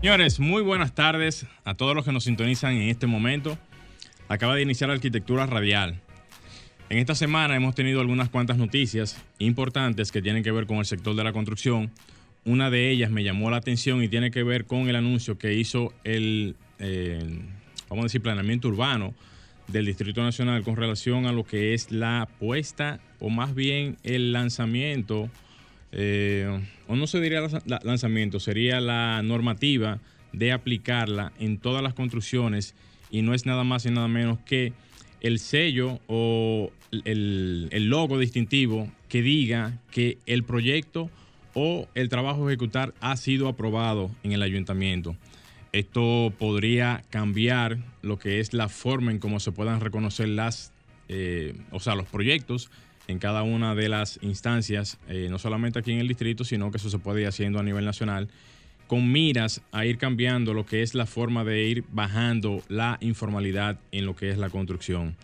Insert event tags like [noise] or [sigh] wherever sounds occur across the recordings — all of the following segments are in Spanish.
Señores, muy buenas tardes a todos los que nos sintonizan en este momento. Acaba de iniciar Arquitectura Radial. En esta semana hemos tenido algunas cuantas noticias importantes que tienen que ver con el sector de la construcción. Una de ellas me llamó la atención y tiene que ver con el anuncio que hizo el, eh, vamos a decir, planeamiento urbano del Distrito Nacional con relación a lo que es la puesta o más bien el lanzamiento eh, o no se diría lanzamiento, sería la normativa de aplicarla en todas las construcciones y no es nada más y nada menos que el sello o el, el logo distintivo que diga que el proyecto o el trabajo a ejecutar ha sido aprobado en el ayuntamiento. Esto podría cambiar lo que es la forma en cómo se puedan reconocer las, eh, o sea, los proyectos en cada una de las instancias, eh, no solamente aquí en el distrito, sino que eso se puede ir haciendo a nivel nacional, con miras a ir cambiando lo que es la forma de ir bajando la informalidad en lo que es la construcción.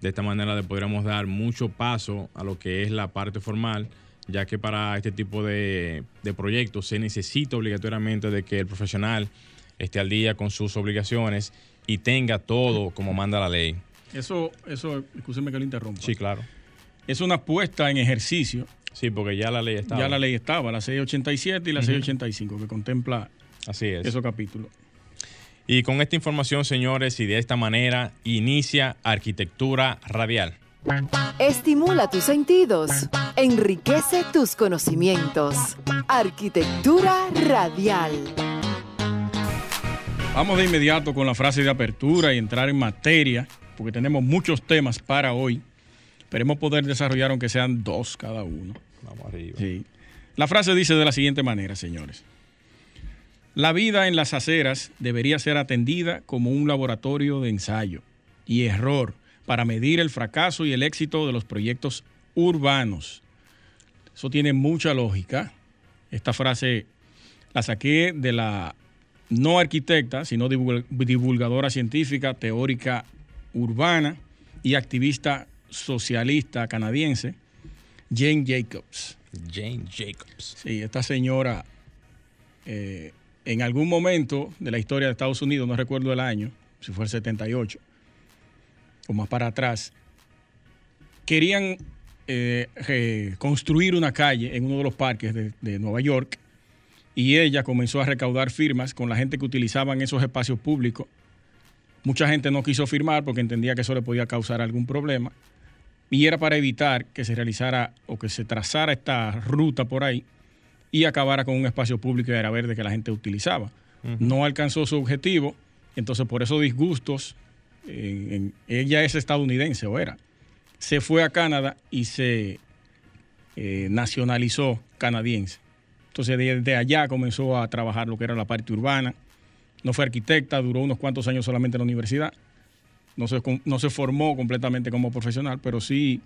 De esta manera le podríamos dar mucho paso a lo que es la parte formal, ya que para este tipo de, de proyectos se necesita obligatoriamente de que el profesional esté al día con sus obligaciones y tenga todo como manda la ley. Eso, eso, escúcheme que lo interrumpa. Sí, claro es una puesta en ejercicio. Sí, porque ya la ley estaba. Ya la ley estaba, la 687 y la 685, que contempla Así es. esos capítulos. Y con esta información, señores, y de esta manera inicia Arquitectura Radial. Estimula tus sentidos, enriquece tus conocimientos. Arquitectura Radial. Vamos de inmediato con la frase de apertura y entrar en materia, porque tenemos muchos temas para hoy. Esperemos poder desarrollar aunque sean dos cada uno. Vamos arriba. Sí. La frase dice de la siguiente manera, señores. La vida en las aceras debería ser atendida como un laboratorio de ensayo y error para medir el fracaso y el éxito de los proyectos urbanos. Eso tiene mucha lógica. Esta frase la saqué de la no arquitecta, sino divulgadora científica, teórica urbana y activista socialista canadiense, Jane Jacobs. Jane Jacobs. Sí, esta señora, eh, en algún momento de la historia de Estados Unidos, no recuerdo el año, si fue el 78, o más para atrás, querían eh, construir una calle en uno de los parques de, de, Nueva York y ella comenzó a recaudar firmas con la gente que utilizaban esos espacios públicos. Mucha gente no quiso firmar porque entendía que eso le podía causar algún problema y era para evitar que se realizara o que se trazara esta ruta por ahí y acabara con un espacio público y era verde que la gente utilizaba. No alcanzó su objetivo, entonces por esos disgustos, ella es estadounidense o era, se fue a Canadá y se eh, nacionalizó canadiense. Entonces desde allá comenzó a trabajar lo que era la parte urbana. No fue arquitecta, duró unos cuantos años solamente en la universidad no se, no se formó completamente como profesional, pero sí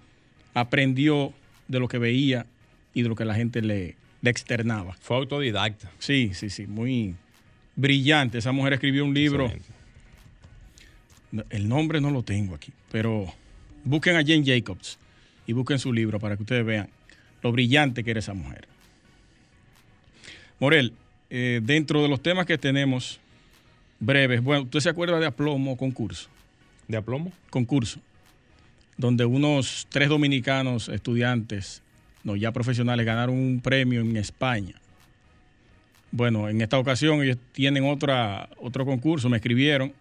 aprendió de lo que veía y de lo que la gente le, le externaba. Fue autodidacta. Sí, sí, sí, muy brillante. Esa mujer escribió un libro. El nombre no lo tengo aquí, pero busquen a Jane Jacobs y busquen su libro para que ustedes vean lo brillante que era esa mujer. Morel, eh, dentro de los temas que tenemos breves, bueno, ¿usted se acuerda de Aplomo Concurso? ¿De aplomo? Concurso, donde unos tres dominicanos estudiantes, no ya profesionales, ganaron un premio en España. Bueno, en esta ocasión ellos tienen otra, otro concurso, me escribieron,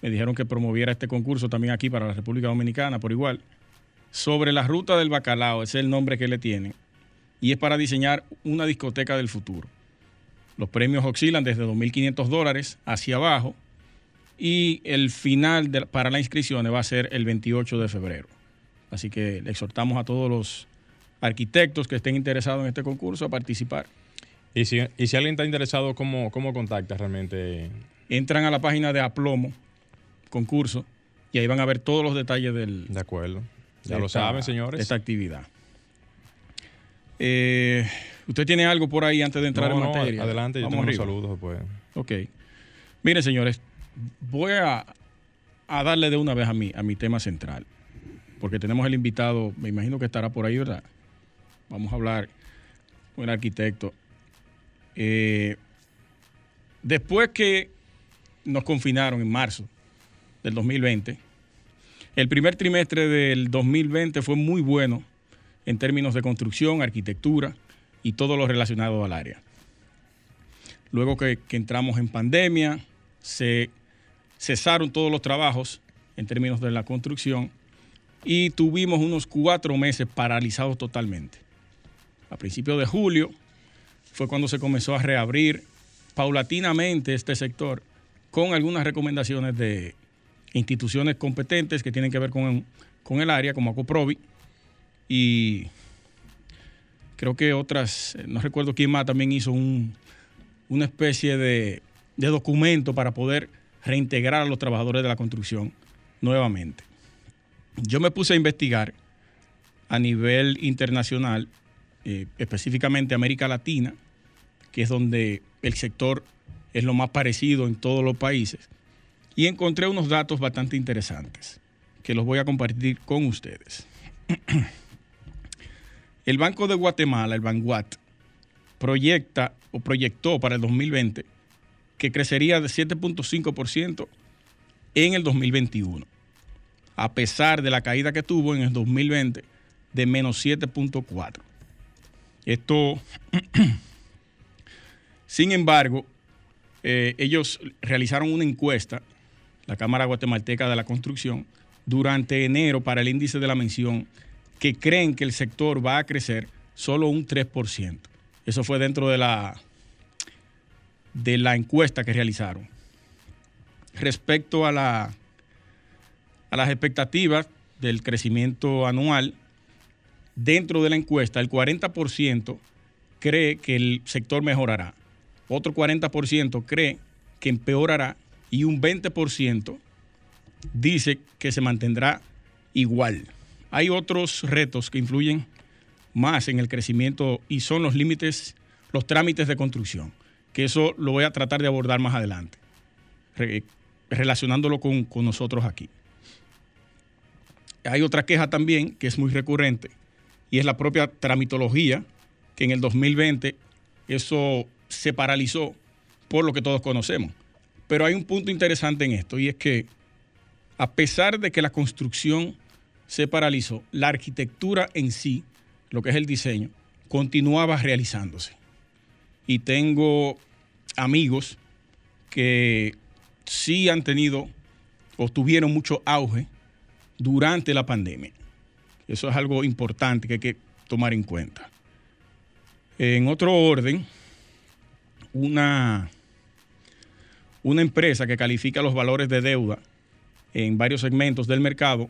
me dijeron que promoviera este concurso también aquí para la República Dominicana, por igual, sobre la ruta del bacalao, ese es el nombre que le tienen, y es para diseñar una discoteca del futuro. Los premios oscilan desde 2.500 dólares hacia abajo y el final para la inscripción va a ser el 28 de febrero. Así que le exhortamos a todos los arquitectos que estén interesados en este concurso a participar. Y si, y si alguien está interesado, ¿cómo, cómo contacta realmente entran a la página de Aplomo, concurso, y ahí van a ver todos los detalles del, De acuerdo. Ya lo esta- saben, señores. esta actividad. Eh, ¿Usted tiene algo por ahí antes de entrar No, en no, materia? adelante, yo Vamos tengo unos saludos después. Ok. Miren, señores, voy a, a darle de una vez a mi, a mi tema central, porque tenemos el invitado, me imagino que estará por ahí, ¿verdad? Vamos a hablar con el arquitecto. Eh, después que nos confinaron en marzo del 2020, el primer trimestre del 2020 fue muy bueno en términos de construcción, arquitectura y todo lo relacionado al área. Luego que, que entramos en pandemia, se cesaron todos los trabajos en términos de la construcción y tuvimos unos cuatro meses paralizados totalmente. A principios de julio fue cuando se comenzó a reabrir paulatinamente este sector con algunas recomendaciones de instituciones competentes que tienen que ver con, con el área, como Acoprovi, y creo que otras, no recuerdo quién más también hizo un, una especie de, de documento para poder reintegrar a los trabajadores de la construcción nuevamente. Yo me puse a investigar a nivel internacional, eh, específicamente América Latina, que es donde el sector es lo más parecido en todos los países, y encontré unos datos bastante interesantes que los voy a compartir con ustedes. El Banco de Guatemala, el Banguat, proyecta o proyectó para el 2020 que crecería de 7.5% en el 2021, a pesar de la caída que tuvo en el 2020 de menos 7.4. Esto, [clears throat] sin embargo, eh, ellos realizaron una encuesta, la Cámara Guatemalteca de la Construcción, durante enero para el índice de la mención, que creen que el sector va a crecer solo un 3%. Eso fue dentro de la, de la encuesta que realizaron. Respecto a, la, a las expectativas del crecimiento anual, dentro de la encuesta, el 40% cree que el sector mejorará, otro 40% cree que empeorará y un 20% dice que se mantendrá igual. Hay otros retos que influyen más en el crecimiento y son los límites, los trámites de construcción, que eso lo voy a tratar de abordar más adelante, re- relacionándolo con, con nosotros aquí. Hay otra queja también que es muy recurrente y es la propia tramitología, que en el 2020 eso se paralizó por lo que todos conocemos. Pero hay un punto interesante en esto y es que a pesar de que la construcción se paralizó, la arquitectura en sí, lo que es el diseño, continuaba realizándose. Y tengo amigos que sí han tenido o tuvieron mucho auge durante la pandemia. Eso es algo importante que hay que tomar en cuenta. En otro orden, una, una empresa que califica los valores de deuda en varios segmentos del mercado,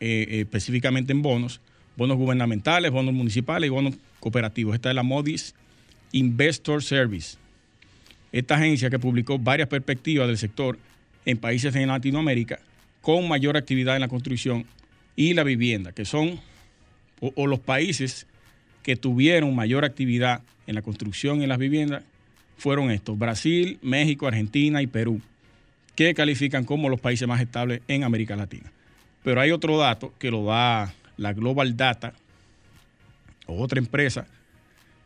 eh, eh, específicamente en bonos, bonos gubernamentales, bonos municipales y bonos cooperativos. Esta es la Modis Investor Service. Esta agencia que publicó varias perspectivas del sector en países en Latinoamérica con mayor actividad en la construcción y la vivienda, que son o, o los países que tuvieron mayor actividad en la construcción y en las viviendas fueron estos, Brasil, México, Argentina y Perú, que califican como los países más estables en América Latina. Pero hay otro dato que lo da la Global Data, otra empresa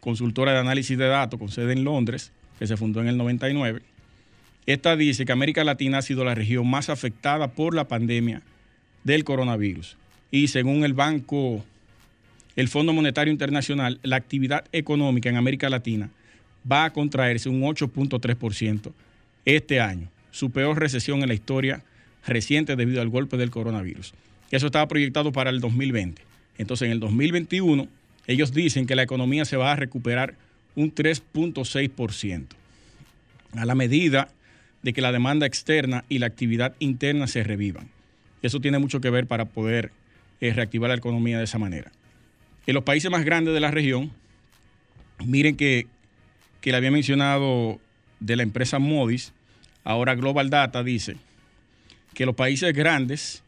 consultora de análisis de datos con sede en Londres, que se fundó en el 99. Esta dice que América Latina ha sido la región más afectada por la pandemia del coronavirus. Y según el Banco, el Fondo Monetario Internacional, la actividad económica en América Latina va a contraerse un 8.3% este año, su peor recesión en la historia reciente debido al golpe del coronavirus. Eso estaba proyectado para el 2020. Entonces, en el 2021, ellos dicen que la economía se va a recuperar un 3.6%, a la medida de que la demanda externa y la actividad interna se revivan. Eso tiene mucho que ver para poder eh, reactivar la economía de esa manera. En los países más grandes de la región, miren que, que le había mencionado de la empresa Modis, Ahora Global Data dice que los países grandes,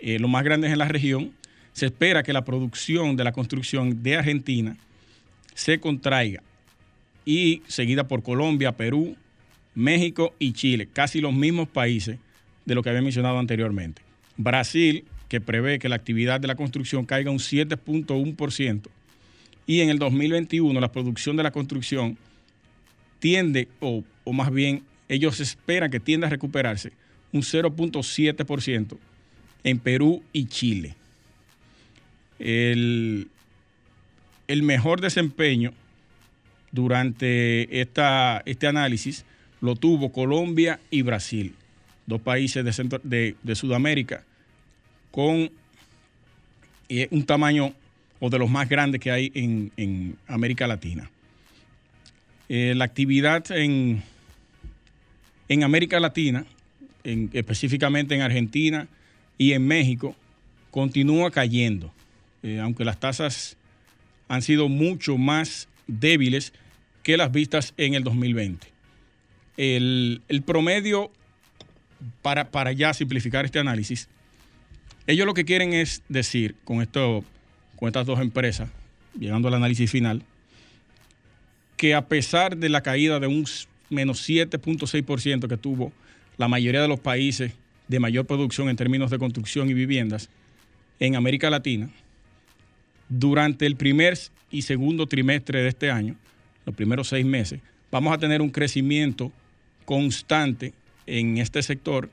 eh, los más grandes en la región, se espera que la producción de la construcción de Argentina se contraiga y seguida por Colombia, Perú, México y Chile, casi los mismos países de lo que había mencionado anteriormente. Brasil, que prevé que la actividad de la construcción caiga un 7.1%, y en el 2021 la producción de la construcción tiende, o, más bien ellos esperan que tienda a recuperarse un 0.7% en Perú y Chile. El, el mejor desempeño durante esta, este análisis lo tuvo Colombia y Brasil, dos países de, de, Sudamérica con eh, un tamaño o de los más grandes que hay en, América Latina. Eh, la actividad en, en América Latina, específicamente en Argentina y en México, continúa cayendo, eh, aunque las tasas han sido mucho más débiles que las vistas en el 2020. El, promedio, para, para, ya simplificar este análisis, ellos lo que quieren es decir con, esto, con estas dos empresas, llegando al análisis final, que a pesar de la caída de un menos 7.6% que tuvo la mayoría de los países de mayor producción en términos de construcción y viviendas en América Latina, durante el primer y segundo trimestre de este año, los primeros seis meses, vamos a tener un crecimiento constante en este sector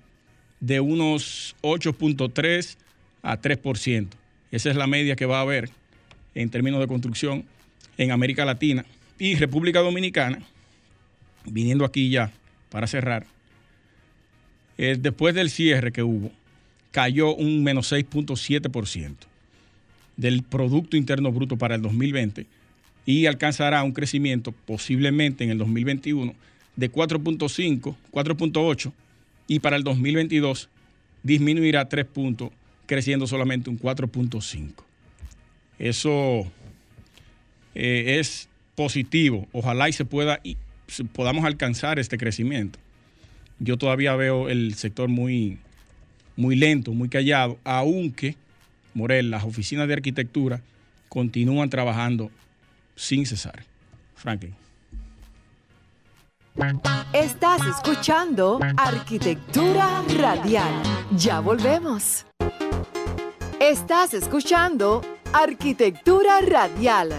de unos 8.3 a 3%. Esa es la media que va a haber en términos de construcción en América Latina y República Dominicana, viniendo aquí ya para cerrar, eh, después del cierre que hubo, cayó un menos 6.7% del Producto Interno Bruto para el 2020 y alcanzará un crecimiento posiblemente en el 2021 de 4.5, 4.8 y para el 2022 disminuirá 3 puntos, creciendo solamente un 4.5. Eso eh, es positivo. Ojalá y se pueda y podamos alcanzar este crecimiento. Yo todavía veo el sector muy, muy lento, muy callado, aunque Morel, las oficinas de arquitectura continúan trabajando sin cesar. Franklin. Estás escuchando Arquitectura Radial. Ya volvemos. Estás escuchando Arquitectura Radial.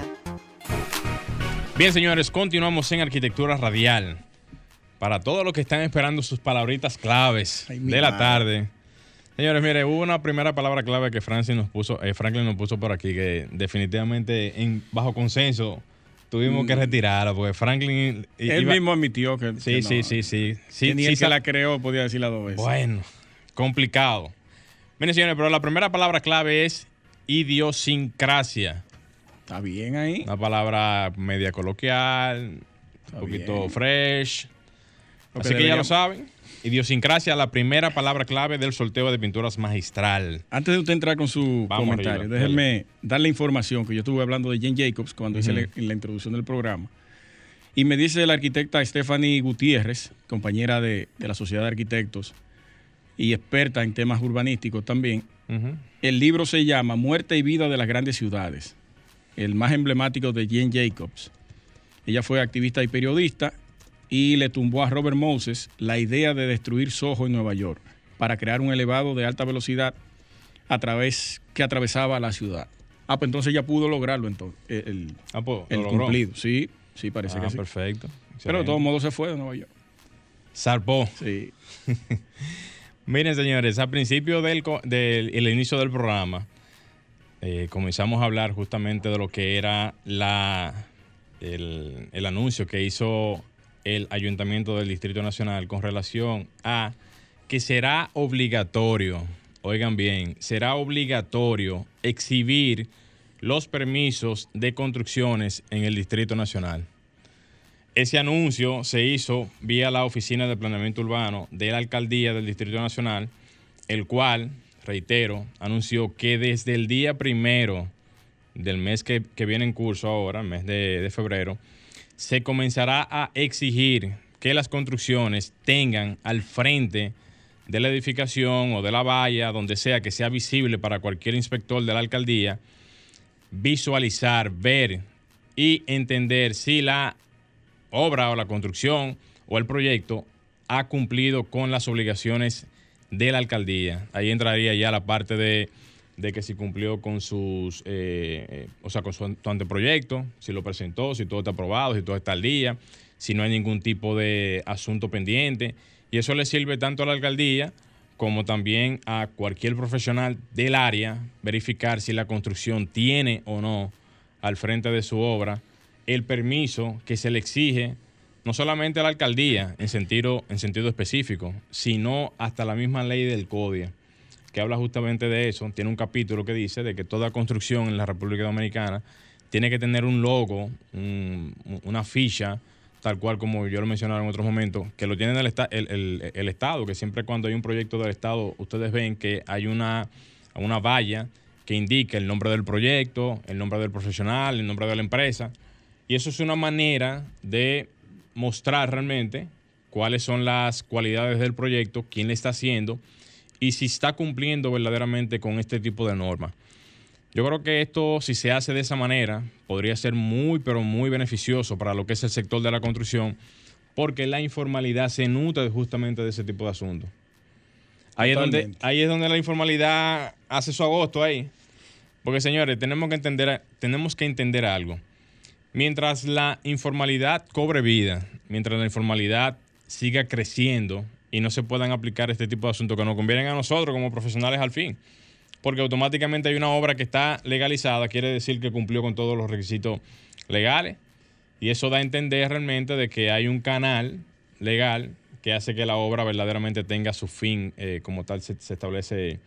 Bien, señores, continuamos en Arquitectura Radial. Para todos los que están esperando sus palabritas claves de la tarde Señores, mire, hubo una primera palabra clave que Franklin nos puso, eh, Franklin nos puso por aquí, que definitivamente en bajo consenso tuvimos que mm. retirarla, porque Franklin... Él mismo admitió que... Sí, sí, sí, sí, sí. ni él se la creó podía decirla dos veces. Bueno, complicado. Miren, señores, pero la primera palabra clave es idiosincrasia. Está bien ahí. Una palabra media coloquial, un poquito fresh. Así que ya lo saben. Idiosincrasia, la primera palabra clave del sorteo de pinturas magistral. Antes de usted entrar con su comentario, déjenme darle información que yo estuve hablando de Jane Jacobs cuando hice la, introducción del programa. Y me dice la arquitecta Stephanie Gutiérrez, compañera de, la Sociedad de Arquitectos y experta en temas urbanísticos también. El libro se llama Muerte y Vida de las Grandes Ciudades, el más emblemático de Jane Jacobs. Ella fue activista y periodista y le tumbó a Robert Moses la idea de destruir Soho en Nueva York para crear un elevado de alta velocidad a través que atravesaba la ciudad. Ah, pues entonces ya pudo lograrlo entonces, el, ah, pues, el cumplido. Sí, sí, parece ah, que sí. perfecto. Pero de todos modos se fue de Nueva York. Zarpó. Sí. [laughs] Miren, señores, al principio del, del inicio del programa, eh, comenzamos a hablar justamente de lo que era la, el, el anuncio que hizo el Ayuntamiento del Distrito Nacional con relación a que será obligatorio, oigan bien, será obligatorio exhibir los permisos de construcciones en el Distrito Nacional. Ese anuncio se hizo vía la Oficina de Planeamiento Urbano de la Alcaldía del Distrito Nacional, el cual, reitero, anunció que desde el día primero del mes que, viene en curso ahora, mes de febrero, se comenzará a exigir que las construcciones tengan al frente de la edificación o de la valla, donde sea que sea visible para cualquier inspector de la alcaldía, visualizar, ver y entender si la obra o la construcción o el proyecto ha cumplido con las obligaciones de la alcaldía. Ahí entraría ya la parte de, que si cumplió con sus, eh, eh, o sea, con su, anteproyecto, si lo presentó, si todo está aprobado, si todo está al día, si no hay ningún tipo de asunto pendiente. Y eso le sirve tanto a la alcaldía como también a cualquier profesional del área verificar si la construcción tiene o no al frente de su obra el permiso que se le exige no solamente a la alcaldía en sentido, en sentido específico, sino hasta la misma ley del CODIA, que habla justamente de eso. Tiene un capítulo que dice de que toda construcción en la República Dominicana tiene que tener un logo, una ficha, tal cual como yo lo mencionaba en otros momentos, que lo tiene el, el, el, Estado, que siempre cuando hay un proyecto del Estado, ustedes ven que hay una, una valla que indica el nombre del proyecto, el nombre del profesional, el nombre de la empresa. Y eso es una manera de mostrar realmente cuáles son las cualidades del proyecto, quién le está haciendo y si está cumpliendo verdaderamente con este tipo de normas. Yo creo que esto, si se hace de esa manera, podría ser muy, pero muy beneficioso para lo que es el sector de la construcción, porque la informalidad se nutre justamente de ese tipo de asuntos. Ahí es, donde, ahí es donde la informalidad hace su agosto ahí. Porque señores, tenemos que entender, tenemos que entender algo. Mientras la informalidad cobre vida, mientras la informalidad siga creciendo y no se puedan aplicar este tipo de asuntos que nos convienen a nosotros como profesionales al fin, porque automáticamente hay una obra que está legalizada, quiere decir que cumplió con todos los requisitos legales. Y eso da a entender realmente de que hay un canal legal que hace que la obra verdaderamente tenga su fin eh, como tal se, establece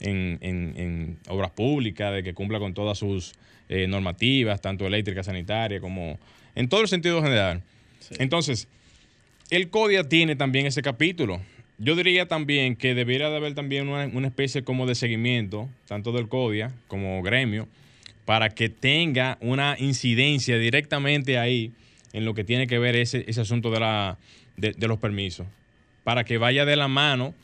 en, en obras públicas, de que cumpla con todas sus eh, normativas, tanto eléctrica, sanitaria, como en todo el sentido general. Entonces, el CODIA tiene también ese capítulo. Yo diría también que debería de haber también una, especie como de seguimiento, tanto del CODIA como gremio, para que tenga una incidencia directamente ahí en lo que tiene que ver ese, ese asunto de, la, de, los permisos, para que vaya de la mano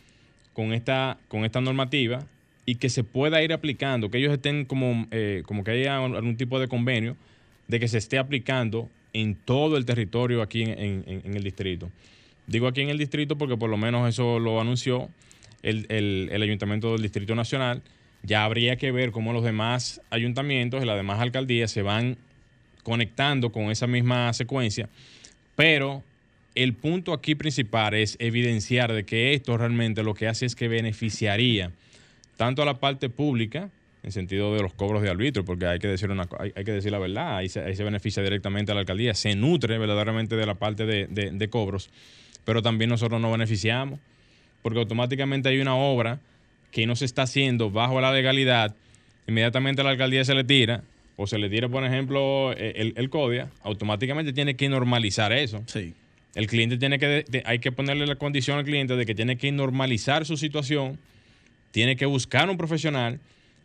con esta, con esta normativa y que se pueda ir aplicando, que ellos estén como, eh, como que haya algún tipo de convenio de que se esté aplicando en todo el territorio aquí en, el distrito. Digo aquí en el distrito porque por lo menos eso lo anunció el, el, Ayuntamiento del Distrito Nacional. Ya habría que ver cómo los demás ayuntamientos y las demás alcaldías se van conectando con esa misma secuencia, pero el punto aquí principal es evidenciar de que esto realmente lo que hace es que beneficiaría tanto a la parte pública, en sentido de los cobros de arbitrio, porque hay que decir, una, hay, que decir la verdad, ahí se, beneficia directamente a la alcaldía, se nutre verdaderamente de la parte de, cobros, pero también nosotros nos beneficiamos, porque automáticamente hay una obra que no se está haciendo bajo la legalidad, inmediatamente a la alcaldía se le tira, o se le tira, por ejemplo, e, el, el CODIA, automáticamente tiene que normalizar eso. Sí. El cliente tiene que, hay que ponerle la condición al cliente de que tiene que normalizar su situación tiene que buscar un profesional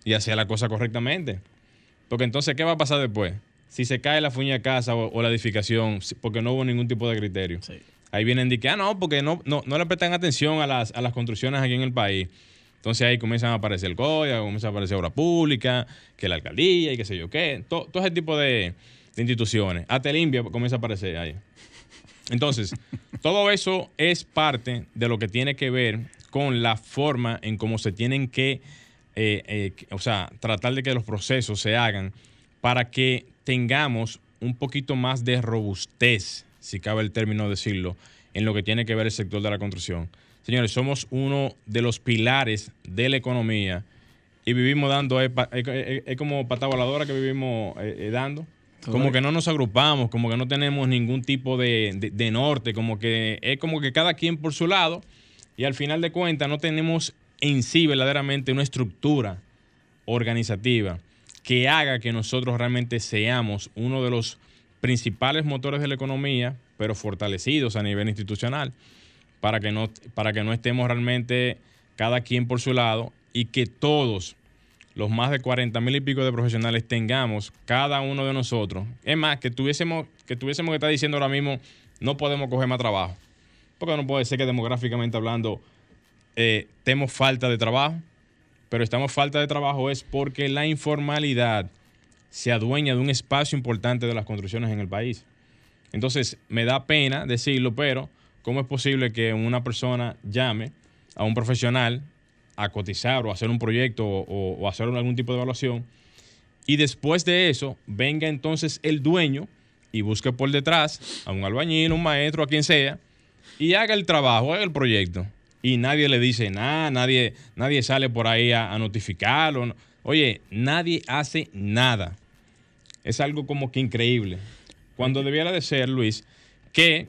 y hacer la cosa correctamente. Porque entonces, ¿qué va a pasar después? Si se cae la fuña de casa o, la edificación, porque no hubo ningún tipo de criterio. Ahí vienen de que, ah, no, porque no, no, le prestan atención a las, a las construcciones aquí en el país. Entonces ahí comienzan a aparecer el COIA, comienza a aparecer obra pública, que la alcaldía y qué sé yo qué. Todo, ese tipo de, de instituciones. Hasta el INVIA comienza a aparecer ahí. Entonces, [laughs] todo eso es parte de lo que tiene que ver con la forma en cómo se tienen que, eh, eh, o sea, tratar de que los procesos se hagan para que tengamos un poquito más de robustez, si cabe el término decirlo, en lo que tiene que ver el sector de la construcción. Señores, somos uno de los pilares de la economía y vivimos dando, es, como pata voladora que vivimos eh, dando. Como que no nos agrupamos, como que no tenemos ningún tipo de, de, norte, como que es como que cada quien por su lado y al final de cuentas no tenemos en sí verdaderamente una estructura organizativa que haga que nosotros realmente seamos uno de los principales motores de la economía, pero fortalecidos a nivel institucional, para que no, para que no estemos realmente cada quien por su lado y que todos los más de 40 mil y pico de profesionales tengamos cada uno de nosotros. Es más, que tuviésemos que tuviésemos que estar diciendo ahora mismo no podemos coger más trabajo. Porque no puede ser que demográficamente hablando eh, tenemos falta de trabajo, pero estamos falta de trabajo es porque la informalidad se adueña de un espacio importante de las construcciones en el país. Entonces, me da pena decirlo, pero ¿cómo es posible que una persona llame a un profesional a cotizar o hacer un proyecto o, o hacer algún tipo de evaluación y después de eso venga entonces el dueño y busque por detrás a un albañil, un maestro, a quien sea, y haga el trabajo, haga el proyecto? Y nadie le dice nada, nadie, nadie sale por ahí a, notificarlo. Oye, nadie hace nada. Es algo como que increíble. Cuando debiera de ser, Luis, que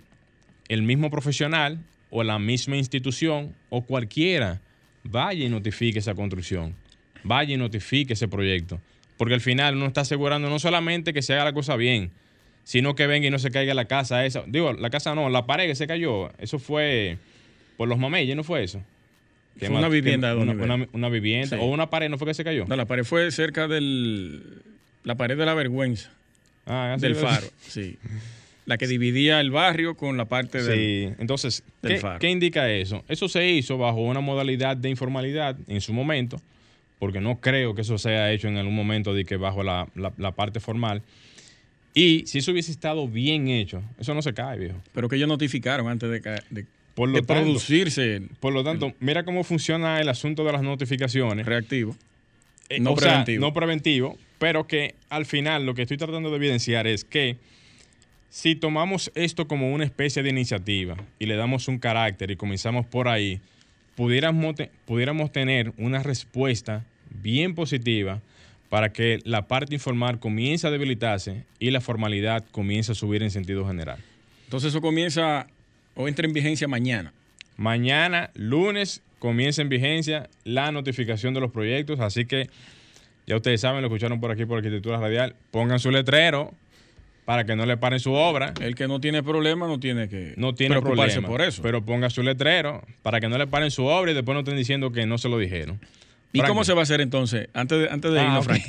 el mismo profesional o la misma institución o cualquiera vaya y notifique esa construcción, vaya y notifique ese proyecto. Porque al final uno está asegurando no solamente que se haga la cosa bien, sino que venga y no se caiga la casa. Digo, la casa no, la pared que se cayó, eso fue por los mameyes, ¿no fue eso? Fue una vivienda de una, una, vivienda o una pared, ¿no fue que se cayó? No, la pared fue cerca del la pared de la vergüenza ah, del faro, sí. La que dividía el barrio con la parte del, sí. Entonces, ¿qué, ¿qué indica eso? Eso se hizo bajo una modalidad de informalidad en su momento, porque no creo que eso sea hecho en algún momento de que bajo la, la parte formal. Y si eso hubiese estado bien hecho, eso no se cae, viejo. Pero que ellos notificaron antes de, de por lo tanto, producirse. Por lo tanto, mira cómo funciona el asunto de las notificaciones. Reactivo. Eh, no preventivo. no preventivo, pero que al final lo que estoy tratando de evidenciar es que si tomamos esto como una especie de iniciativa y le damos un carácter y comenzamos por ahí, pudiéramos, pudiéramos tener una respuesta bien positiva para que la parte informal comience a debilitarse y la formalidad comience a subir en sentido general. Entonces eso comienza o entra en vigencia mañana. Mañana, lunes, comienza en vigencia la notificación de los proyectos, así que ya ustedes saben, lo escucharon por aquí por Arquitectura Radial, pongan su letrero para que no le paren su obra. El que no tiene problema no tiene que no tiene preocuparse por eso. Pero ponga su letrero para que no le paren su obra y después no estén diciendo que no se lo dijeron. ¿Y cómo se va a hacer entonces? Antes de, antes de ah, irnos, Frank,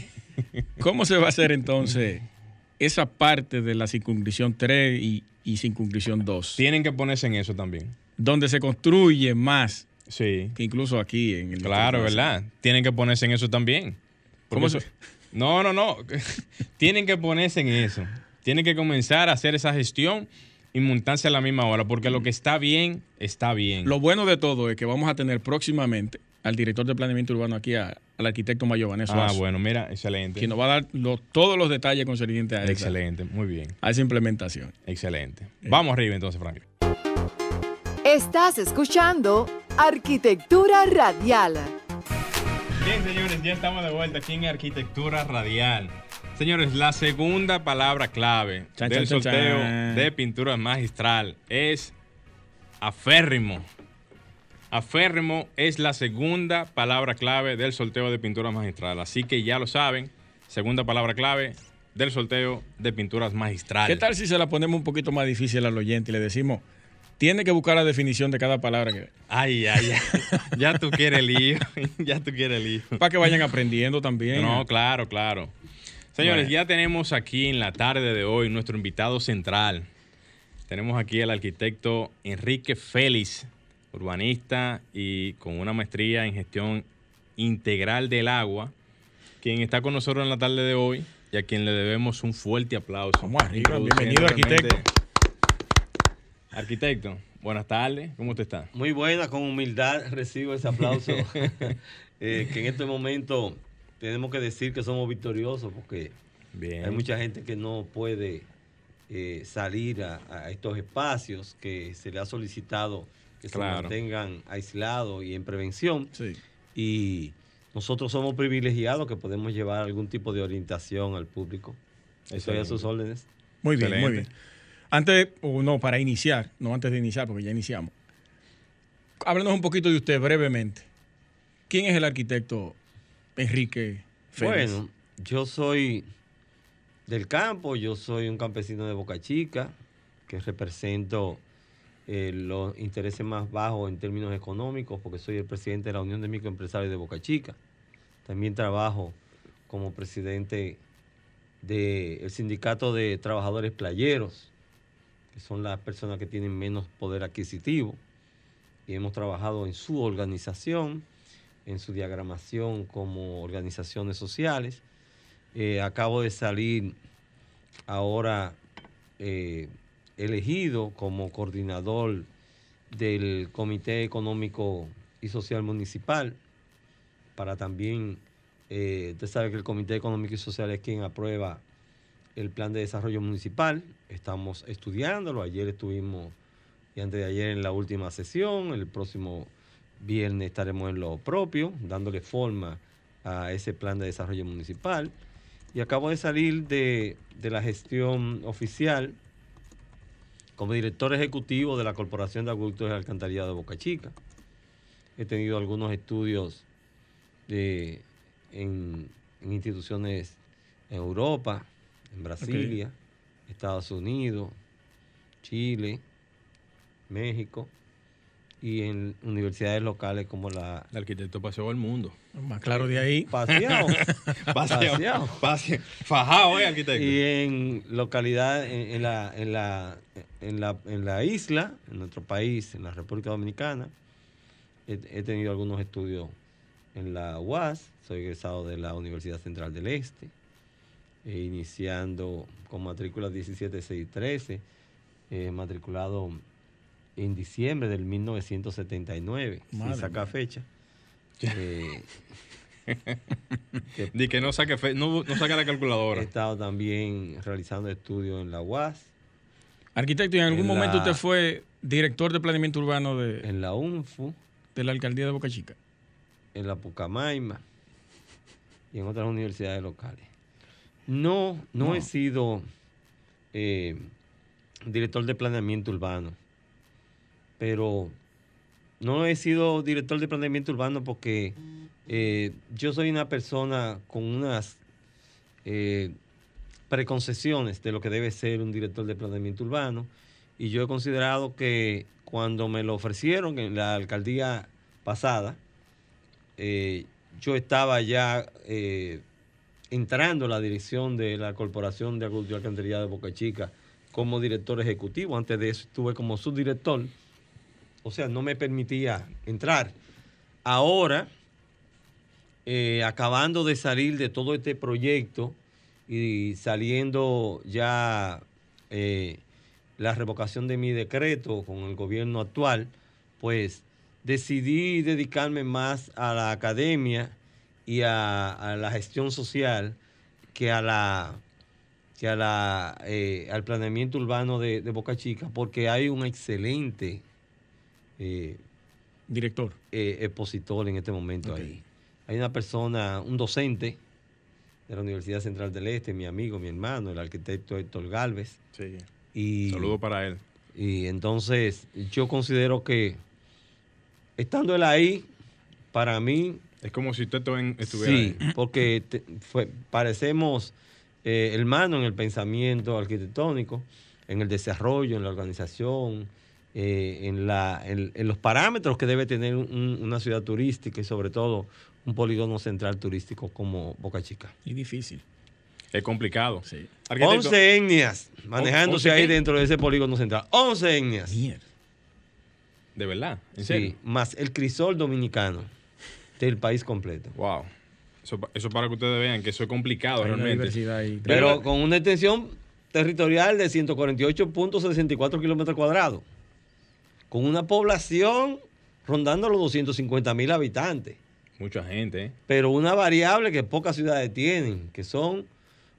¿cómo se va a hacer entonces [laughs] esa parte de la circunscripción 3 y, y circunscripción 2. Tienen que ponerse en eso también. Donde se construye más. Sí. Que incluso aquí en el. Claro, ¿verdad? Tienen que ponerse en eso también. ¿Cómo se.? [laughs] No, no, no. [laughs] Tienen que ponerse en eso. Tienen que comenzar a hacer esa gestión y montarse a la misma hora, porque lo que está bien, está bien. Lo bueno de todo es que vamos a tener próximamente al director de planeamiento urbano aquí, al arquitecto Mayo Vanessa. Ah, bueno, mira, excelente. Que nos va a dar todos los detalles concernientes a esa, Excelente, muy bien. A esa implementación. Excelente. Eh. Vamos arriba entonces, Frank. Estás escuchando Arquitectura Radial. Bien, señores, ya estamos de vuelta aquí en Arquitectura Radial. Señores, la segunda palabra clave del sorteo de pintura magistral es aférrimo. Aférrimo es la segunda palabra clave del sorteo de pinturas magistrales. Así que ya lo saben, segunda palabra clave del sorteo de pinturas magistrales. ¿Qué tal si se la ponemos un poquito más difícil al oyente y le decimos, tiene que buscar la definición de cada palabra que... Ay, ay, ay. [laughs] ya tú quieres el lío, [laughs] ya tú quieres el lío. Para que vayan aprendiendo también. No, claro, claro. Señores, ya tenemos aquí en la tarde de hoy nuestro invitado central. Tenemos aquí al arquitecto Enrique Félix urbanista y con una maestría en gestión integral del agua, quien está con nosotros en la tarde de hoy y a quien le debemos un fuerte aplauso. Vamos arriba, bienvenido arquitecto. Arquitecto, buenas tardes, ¿cómo usted está? Muy buena, con humildad recibo ese aplauso, [laughs] eh, que en este momento tenemos que decir que somos victoriosos porque hay mucha gente que no puede eh, salir a estos espacios que se le ha solicitado que se mantengan aislados y en prevención. Y nosotros somos privilegiados que podemos llevar algún tipo de orientación al público. Estoy a sus órdenes. Muy bien, muy bien. Antes, o no, para iniciar, no antes de iniciar, porque ya iniciamos. Háblenos un poquito de usted brevemente. ¿Quién es el arquitecto Enrique Félix? Bueno, yo soy del campo, yo soy un campesino de Boca Chica, que represento eh, los intereses más bajos en términos económicos, porque soy el presidente de la Unión de Microempresarios de Boca Chica. También trabajo como presidente del Sindicato de Trabajadores Playeros. que son las personas que tienen menos poder adquisitivo, y hemos trabajado en su organización, en su diagramación como organizaciones sociales. Eh, acabo de salir ahora eh, elegido como coordinador del Comité Económico y Social Municipal para también, eh, usted sabe que el Comité Económico y Social es quien aprueba el plan de desarrollo municipal. Estamos estudiándolo. Ayer estuvimos y antes de ayer en la última sesión. El próximo viernes estaremos en lo propio, dándole forma a ese plan de desarrollo municipal. Y acabo de salir de, de la gestión oficial como director ejecutivo de la Corporación de Acueductos y Alcantarillado de Boca Chica. He tenido algunos estudios de, en, instituciones en Europa, en Brasilia, Estados Unidos, Chile, México y en universidades locales como la... El arquitecto paseó el mundo. Más claro de ahí. [laughs] Paseado. paseado. Fajado, eh, arquitecto. Y en localidad, en, la, en, la, en, la, en la isla, en nuestro país, en la República Dominicana, he, tenido algunos estudios en la UAS, soy egresado de la Universidad Central del Este, e iniciando con matrícula 17613, eh, matriculado en diciembre del 1979, sin sacar fecha. Eh, [laughs] que, que no saque, no, no saque la calculadora. He estado también realizando estudios en la UAS. Arquitecto, ¿y en algún momento usted fue director de planeamiento urbano de... En la UNFU. De la alcaldía de Boca Chica. En la Pucamaima y en otras universidades locales. No, no, he sido eh, director de planeamiento urbano pero no he sido director de planeamiento urbano porque eh, yo soy una persona con unas eh, preconcesiones de lo que debe ser un director de planeamiento urbano y yo he considerado que cuando me lo ofrecieron en la alcaldía pasada, eh, yo estaba ya entrando a la dirección de la Corporación de Agricultura y Alcantarillado de Boca Chica como director ejecutivo. Antes de eso estuve como subdirector o sea, no me permitía entrar. Ahora, eh, acabando de salir de todo este proyecto y saliendo ya eh, la revocación de mi decreto con el gobierno actual, pues decidí dedicarme más a la academia y a, la gestión social que a la que a la, eh, al planeamiento urbano de, de Boca Chica, porque hay un excelente eh, Director. Eh, expositor en este momento ahí. Hay una persona, un docente de la Universidad Central del Este, mi amigo, mi hermano, el arquitecto Héctor Galvez. Sí. Y, Saludo para él. Y entonces yo considero que estando él ahí, para mí... Es como si usted estuviera Sí, porque fue, parecemos eh, hermanos en el pensamiento arquitectónico, en el desarrollo, en la organización, eh, en, la, en, los parámetros que debe tener una ciudad turística y sobre todo un polígono central turístico como Boca Chica. Y difícil. Es complicado. Sí. 11 etnias manejándose ahí dentro de ese polígono central. 11 etnias. ¿De verdad? sí, más el crisol dominicano del país completo. Wow. Eso, eso para que ustedes vean que eso es complicado realmente. Pero con una extensión territorial de 148.64 kilómetros cuadrados con una población rondando los 250 mil habitantes. Mucha gente. ¿eh? Pero una variable que pocas ciudades tienen, que son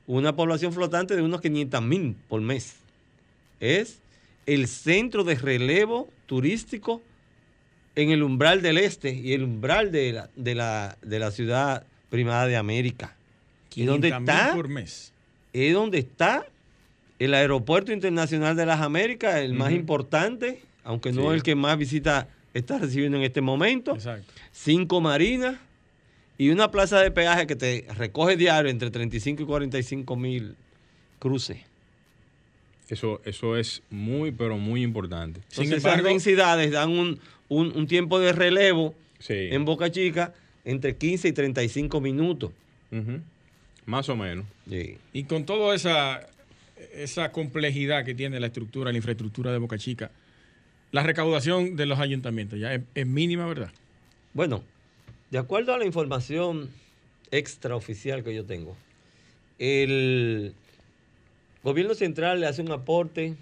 una población flotante de unos 500 mil por mes. Es el centro de relevo turístico en el umbral del este y el umbral de la, de la, de la ciudad primada de América. ¿Y dónde está? por mes. Es donde está el Aeropuerto Internacional de las Américas, el más importante aunque no es el que más visita está recibiendo en este momento. Exacto. Cinco marinas y una plaza de peaje que te recoge diario entre 35 y 45 mil cruces. Eso, eso es muy, pero muy importante. Entonces, esas densidades dan un, tiempo de relevo en Boca Chica entre 15 y 35 minutos. Más o menos. Y con toda esa esa complejidad que tiene la estructura, la infraestructura de Boca Chica, la recaudación de los ayuntamientos ya es, mínima, ¿verdad? Bueno, de acuerdo a la información extraoficial que yo tengo, el gobierno central le hace un aporte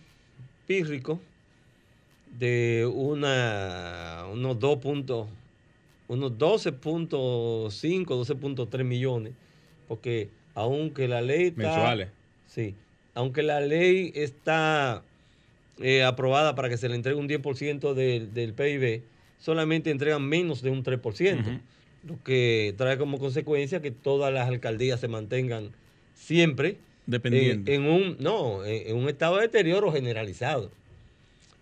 pírrico de una, unos 2 puntos, unos 12.5, 12.3 millones, porque aunque la ley está... Mensuales. Sí, aunque la ley está eh, aprobada para que se le entregue un 10% del PIB, solamente entregan menos de un 3%, lo que trae como consecuencia que todas las alcaldías se mantengan siempre Dependiendo. En, un, no, en, un estado de deterioro generalizado.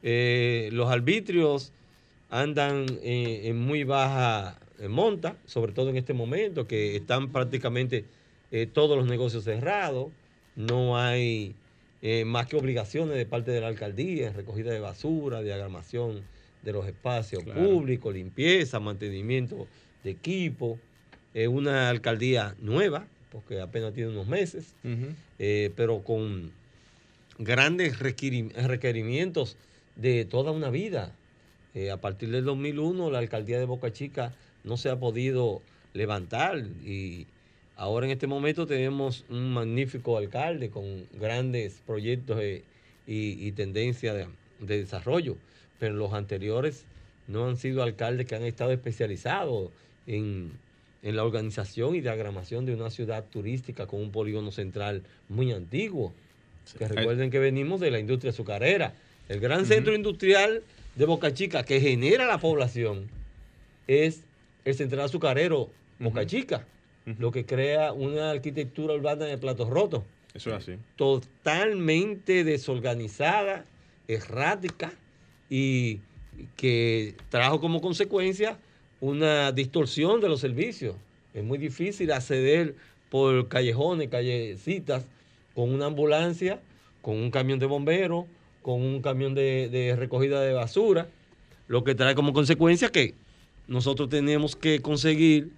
Eh, los arbitrios andan en muy baja monta, sobre todo en este momento, que están prácticamente eh, todos los negocios cerrados, no hay eh, más que obligaciones de parte de la alcaldía recogida de basura, diagramación de los espacios públicos, limpieza, mantenimiento de equipo. Es una alcaldía nueva, porque apenas tiene unos meses, eh, pero con grandes requerimientos de toda una vida. Eh, a partir del 2001 la alcaldía de Boca Chica no se ha podido levantar y ahora en este momento tenemos un magnífico alcalde con grandes proyectos y, tendencias de, de desarrollo, pero los anteriores no han sido alcaldes que han estado especializados en en la organización y diagramación de una ciudad turística con un polígono central muy antiguo. Que recuerden que venimos de la industria azucarera. El gran centro industrial de Boca Chica que genera la población es el central azucarero Boca Chica, lo que crea una arquitectura urbana de platos rotos. Eso es así. Totalmente desorganizada, errática y que trajo como consecuencia una distorsión de los servicios. Es muy difícil acceder por callejones, callecitas, con una ambulancia, con un camión de bomberos, con un camión de, recogida de basura, lo que trae como consecuencia que nosotros tenemos que conseguir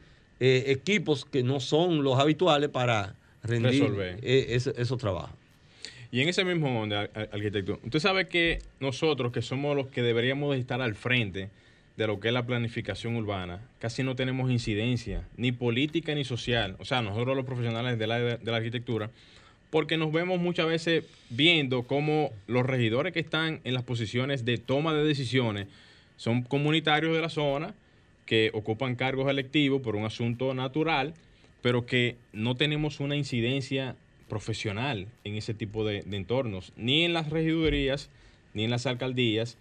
eh, equipos que no son los habituales para rendir e, esos trabajos. Y en ese mismo mundo, arquitecto, usted sabe que nosotros, que somos los que deberíamos estar al frente, de lo que es la planificación urbana, casi no tenemos incidencia, ni política ni social. O sea, nosotros los profesionales de la, de la arquitectura, porque nos vemos muchas veces viendo cómo los regidores que están en las posiciones de toma de decisiones son comunitarios de la zona, que ocupan cargos electivos por un asunto natural, pero que no tenemos una incidencia profesional en ese tipo de, entornos, ni en las regidurías, ni en las alcaldías,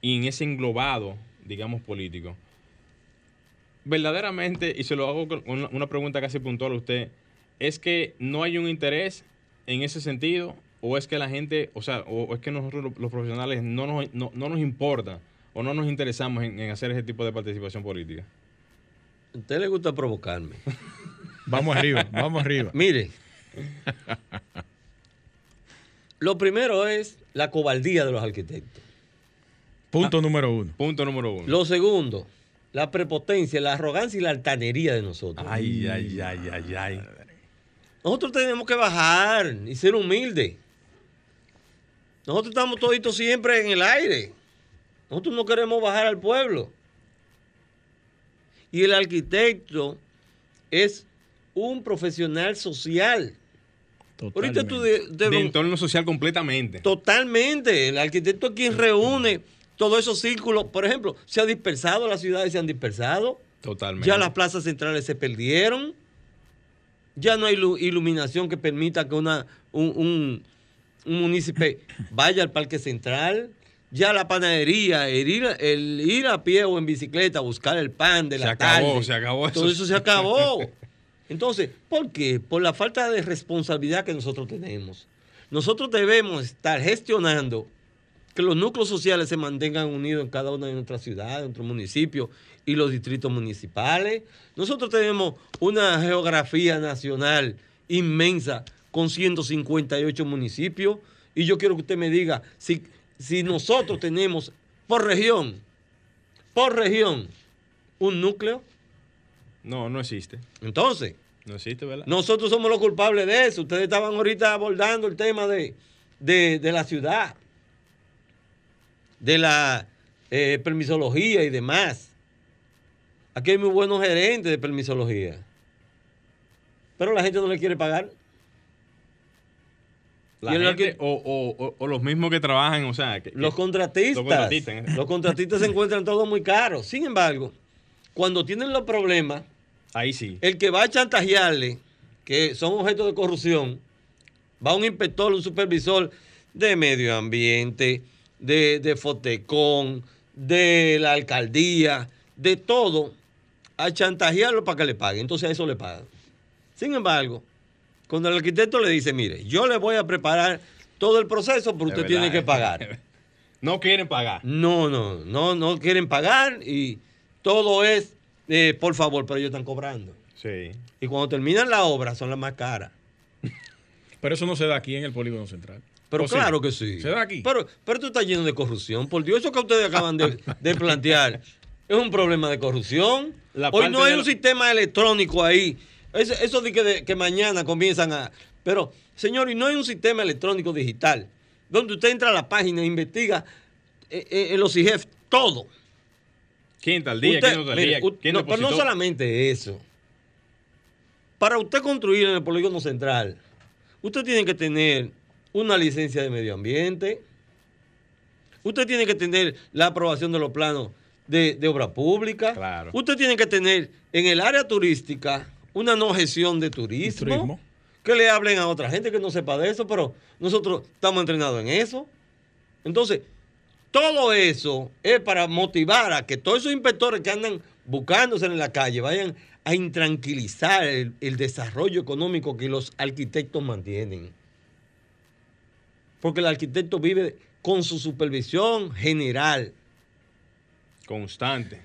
y en ese englobado digamos, político. Verdaderamente, y se lo hago con una, pregunta casi puntual a usted, ¿es que no hay un interés en ese sentido? ¿O es que la gente, o sea, o es que nosotros los profesionales no nos, no, nos importa o no nos interesamos en, hacer ese tipo de participación política? A usted le gusta provocarme. [laughs] vamos arriba, vamos arriba. [laughs] Mire, lo primero es la cobardía de los arquitectos. Punto ah. número uno. Punto número uno. Lo segundo, la prepotencia, la arrogancia y la altanería de nosotros. Ay, ay, ay, ay, ay. Nosotros tenemos que bajar y ser humildes. Nosotros estamos toditos siempre en el aire. Nosotros no queremos bajar al pueblo. Y el arquitecto es un profesional social. Totalmente. Ahorita tú de, entorno social completamente. Totalmente. El arquitecto es quien reúne todos esos círculos, por ejemplo, se ha dispersado, las ciudades se han dispersado. Totalmente. Ya las plazas centrales se perdieron. Ya no hay iluminación que permita que una, un, un, municipio vaya al parque central. Ya la panadería, el ir, a pie o en bicicleta a buscar el pan de la se acabó, Se acabó Todo eso se acabó. [laughs] Entonces, ¿por qué? Por la falta de responsabilidad que nosotros tenemos. Nosotros debemos estar gestionando que los núcleos sociales se mantengan unidos en cada una de nuestras ciudades, en nuestros municipios y los distritos municipales. Nosotros tenemos una geografía nacional inmensa con 158 municipios y yo quiero que usted me diga si, si nosotros tenemos por región, por región, un núcleo. No, no existe. Entonces, No existe, ¿verdad? Nosotros somos los culpables de eso. Ustedes estaban ahorita abordando el tema de, de, la ciudad, de la eh, permisología y demás. Aquí hay muy buenos gerentes de permisología. Pero la gente no le quiere pagar. O, los mismos que trabajan, o sea... los contratistas. ¿eh? Los contratistas, se encuentran todos muy caros. Sin embargo, cuando tienen los problemas... Ahí sí. El que va a chantajearle, que son objetos de corrupción, va un inspector, un supervisor de medio ambiente, de, de Fotecón, de la alcaldía, de todo, a chantajearlo para que le pague. Entonces a eso le pagan. Sin embargo, cuando el arquitecto le dice, mire, yo le voy a preparar todo el proceso, pero usted tiene que pagar. no quieren pagar. No, no, no, no quieren pagar y todo es, eh, por favor, pero ellos están cobrando. Sí. Y cuando terminan la obra son las más caras. [laughs] Pero eso no se da aquí en el polígono central. Pero claro que sí. Se da aquí. Pero, pero esto está lleno de corrupción. Por Dios, eso que ustedes acaban de, de [laughs] plantear es un problema de corrupción. Hoy no hay un sistema electrónico ahí. Eso, eso de que, que mañana comienzan a... Pero, señor, y no hay un sistema electrónico digital donde usted entra a la página e investiga eh, eh, en los IGEF todo. ¿Quién tal día? ¿Quién tal día? no, pero no solamente eso. Para usted construir en el polígono central, usted tiene que tener una licencia de medio ambiente. Usted tiene que tener la aprobación de los planos de, obra pública. Usted tiene que tener en el área turística una no gestión de turismo, Que le hablen a otra gente que no sepa de eso, pero nosotros estamos entrenados en eso. Entonces, todo eso es para motivar a que todos esos inspectores que andan buscándose en la calle vayan a intranquilizar el, el desarrollo económico que los arquitectos mantienen. Porque el arquitecto vive con su supervisión general Constante.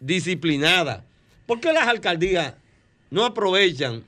Disciplinada. ¿Por qué las alcaldías no aprovechan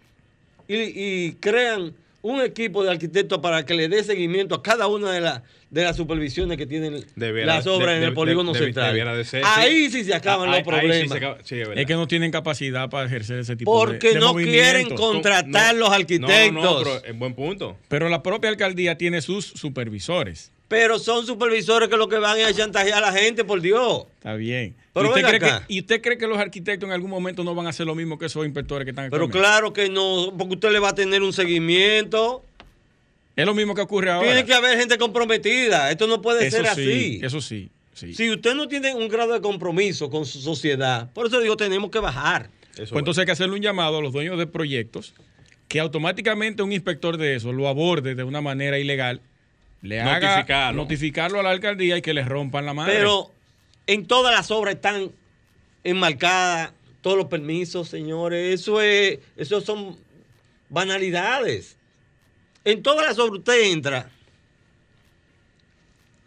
y, crean un equipo de arquitectos para que le dé seguimiento a cada una de, las de las supervisiones que tienen las obras en el polígono central. ahí sí se acaban los problemas. es que no tienen capacidad para ejercer ese tipo de Porque no quieren contratar los arquitectos. No, pero en buen punto. Pero la propia alcaldía tiene sus supervisores. Pero son supervisores que lo que van es a chantajear a la gente, por Dios. Está bien. Pero ¿Y, usted cree que, ¿Y usted cree que los arquitectos en algún momento no van a hacer lo mismo que esos inspectores que están aquí? Pero claro que no, porque usted le va a tener un seguimiento. Es lo mismo que ocurre ahora. Tiene que haber gente comprometida. Esto no puede ser así. Eso sí, sí. Si usted no tiene un grado de compromiso con su sociedad, por eso digo, tenemos que bajar. pues entonces hay que hacerle un llamado a los dueños de proyectos que automáticamente un inspector de eso lo aborde de una manera ilegal le haga notificarlo a la alcaldía y que le rompan la mano. Pero en todas las obras están enmarcadas todos los permisos, señores. Eso es, eso son banalidades. En todas las obras usted entra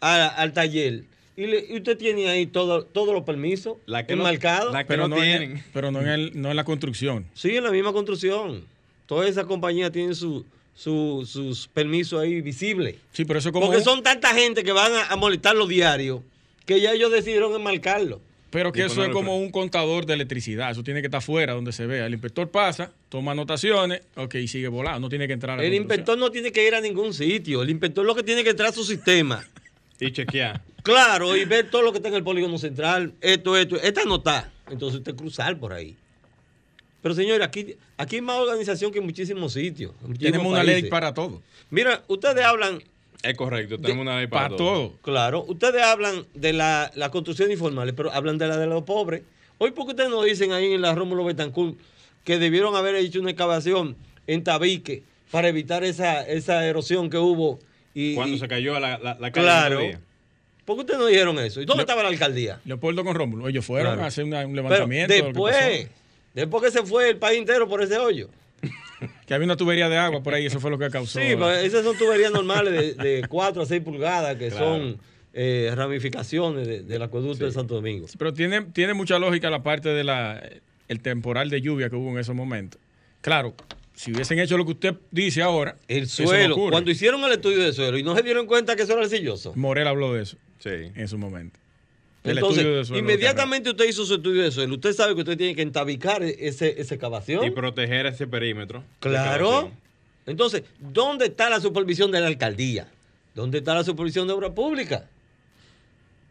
al taller y, usted tiene ahí todo, todos los permisos enmarcados. pero, no tienen. pero no en, no en la construcción. Sí, en la misma construcción. Todas esas compañías tienen su, sus permisos ahí visibles. Sí, pero eso como Porque son tanta gente que van a, molestar los diarios que ya ellos decidieron enmarcarlo. Pero que eso es como un contador de electricidad. Eso tiene que estar fuera donde se vea. El inspector pasa, toma anotaciones, ok, y sigue volando. No tiene que entrar a El inspector no tiene que ir a ningún sitio. El inspector lo que tiene que entrar a su sistema. y chequear. Claro, y ver todo lo que está en el polígono central. Esto, esto. Esta no está. Entonces usted cruzar por ahí. Pero señores, aquí, aquí hay más organización que en muchísimos sitios. tenemos una ley para todo. Mira, ustedes hablan... Es correcto, tenemos una ley para, todo. Claro, ustedes hablan de la, construcción informal, pero hablan de la de los pobres. Hoy, ¿por qué ustedes nos dicen ahí en la Rómulo Betancourt que debieron haber hecho una excavación en Tabique para evitar esa, esa erosión que hubo? Y, Cuando se cayó la, la, calle. Claro. ¿Por qué ustedes no dijeron eso? ¿Y dónde estaba la alcaldía? Leopoldo con Rómulo. Ellos fueron a hacer un levantamiento. después, Después que se fue el país entero por ese hoyo. [laughs] que había una tubería de agua por ahí, eso fue lo que causó. Sí, esas son tuberías normales de, 4 a 6 pulgadas que son eh, ramificaciones del acueducto de Santo Domingo. pero tiene, tiene mucha lógica la parte del el temporal de lluvia que hubo en esos momentos. Claro, si hubiesen hecho lo que usted dice ahora. El suelo, cuando hicieron el estudio de suelo y no se dieron cuenta que eso era arcilloso. Morel habló de eso. Sí. En su momento. Entonces, inmediatamente usted hizo su estudio de suelo. Usted sabe que usted tiene que entabicar ese, esa excavación. Y proteger ese perímetro. Claro. Entonces, ¿dónde está la supervisión de la alcaldía? ¿Dónde está la supervisión de obra pública?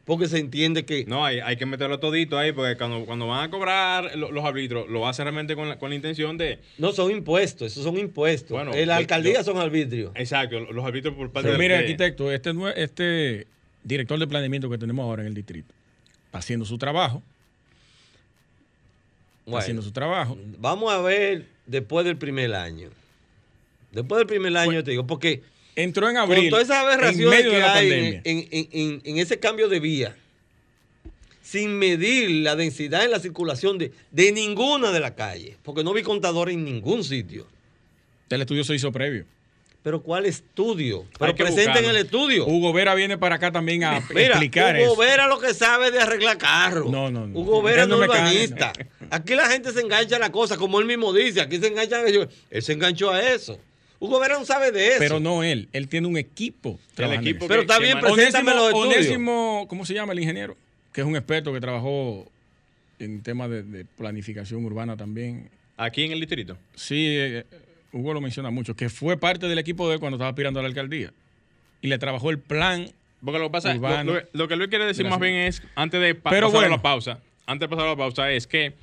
Porque se entiende que. No, hay, hay que meterlo todito ahí, porque cuando, cuando van a cobrar los, arbitros, lo hacen realmente con la, con la intención de. No, son impuestos, esos son impuestos. Bueno, la alcaldía son arbitrios. Exacto, los arbitrios por parte Pero mire, arquitecto, este, este director de planeamiento que tenemos ahora en el distrito haciendo su trabajo. Haciendo su trabajo. Vamos a ver después del primer año. Después del primer año, pues, te digo, porque entró en abril. Con todas esas aberraciones que hay en, ese cambio de vía, sin medir la densidad en la circulación de, de ninguna de las calles, porque no vi contador en ningún sitio. El estudio se hizo previo. Pero ¿cuál estudio? Pero presenten el estudio. Hugo Vera viene para acá también a [laughs] explicar Hugo Vera lo que sabe de arreglar carros. No, no, no. Hugo Vera no es urbanista. Aquí la gente se engancha a la cosa, como él mismo dice. Aquí se engancha a Él se enganchó a eso. Hugo Verón sabe de eso. Pero no él, él tiene un equipo. El equipo pero está bien, preséntame los estudios. Onésimo, ¿cómo se llama el ingeniero? Que es un experto que trabajó en temas de, planificación urbana también. ¿Aquí en el distrito? Sí, eh, Hugo lo menciona mucho, que fue parte del equipo de él cuando estaba aspirando a la alcaldía. Y le trabajó el plan Porque lo que pasa, lo, lo, que Luis quiere decir más bien es, antes de pasar a la pausa, antes de pasar a la pausa, es que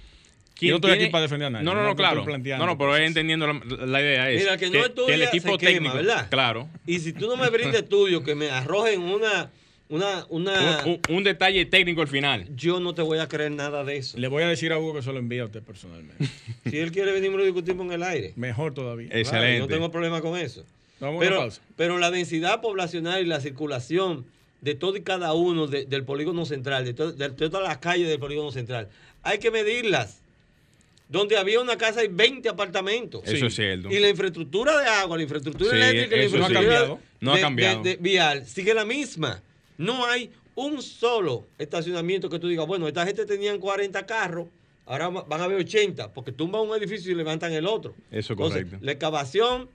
yo no estoy aquí para defender a nadie. No, no, no, claro. No, no, pero entendiendo la, idea es Mira, que, no que, el equipo técnico, ¿verdad? Claro. Y si tú no me brindas estudios que me arrojen una una, una un, detalle técnico al final. Yo no te voy a creer nada de eso. Le voy a decir a Hugo que se lo envía a usted personalmente. [laughs] si él quiere venir lo discutimos en el aire. Mejor todavía. Excelente. no tengo problema con eso. pero, pero la densidad poblacional y la circulación de todo y cada uno del polígono central, de, de todas las calles del polígono central, hay que medirlas donde había una casa y 20 apartamentos. Eso es cierto. Y la infraestructura de agua, la infraestructura eléctrica, la infraestructura no ha cambiado. No ha cambiado. De, vial sigue la misma. No hay un solo estacionamiento que tú digas, bueno, esta gente tenían 40 carros, ahora van a haber 80, porque tumban un edificio y levantan el otro. Eso es correcto. La excavación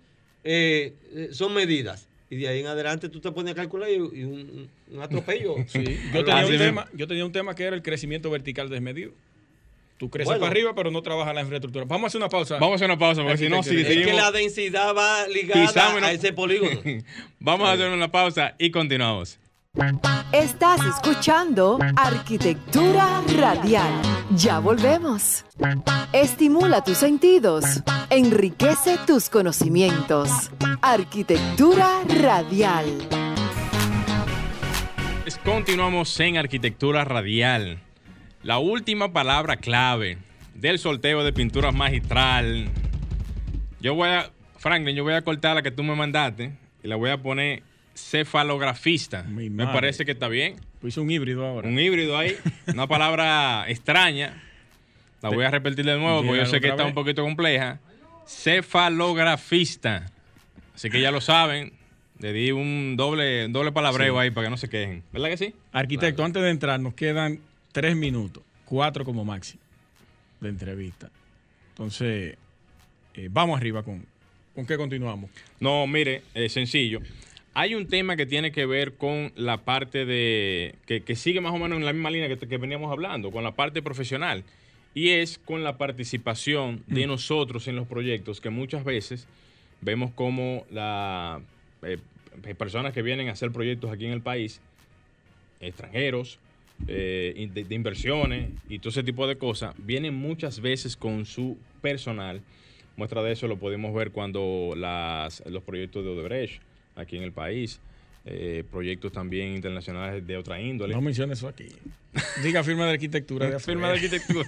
eh, eh, son medidas. Y de ahí en adelante tú te pones a calcular y, un, atropello. [laughs] Yo, tenía un tema, yo tenía un tema que era el crecimiento vertical desmedido. Tú creces para arriba, pero no trabajas la infraestructura. Vamos a hacer una pausa. Vamos a hacer una pausa, porque si no, si es que la densidad va ligada a ese polígono. [laughs] Vamos a hacer una pausa y continuamos. Estás escuchando Arquitectura Radial. Ya volvemos. Estimula tus sentidos, enriquece tus conocimientos. Arquitectura Radial. Continuamos en Arquitectura Radial. La última palabra clave del sorteo de pintura magistral. Yo voy a, Franklin, yo voy a cortar la que tú me mandaste y la voy a poner cefalografista. me parece que está bien. Pues un híbrido ahora. Un híbrido ahí. una palabra [laughs] extraña. La voy a repetir de nuevo porque yo sé que está un poquito compleja. Cefalografista. Así que ya lo saben. Le di un doble, doble palabreo ahí para que no se quejen. ¿Verdad que sí? Arquitecto, antes de entrar, nos quedan tres minutos, cuatro como máximo de entrevista. Entonces, eh, vamos arriba con, con qué continuamos. No, mire, es sencillo. Hay un tema que tiene que ver con la parte de, que, sigue más o menos en la misma línea que, veníamos hablando, con la parte profesional, y es con la participación de mm. nosotros en los proyectos, que muchas veces vemos como las eh, personas que vienen a hacer proyectos aquí en el país, extranjeros, eh, de, inversiones y todo ese tipo de cosas, vienen muchas veces con su personal. Muestra de eso lo podemos ver cuando las, los proyectos de Odebrecht aquí en el país, eh, proyectos también internacionales de otra índole. No menciones eso aquí. Diga firma de arquitectura. De [laughs] firma de arquitectura.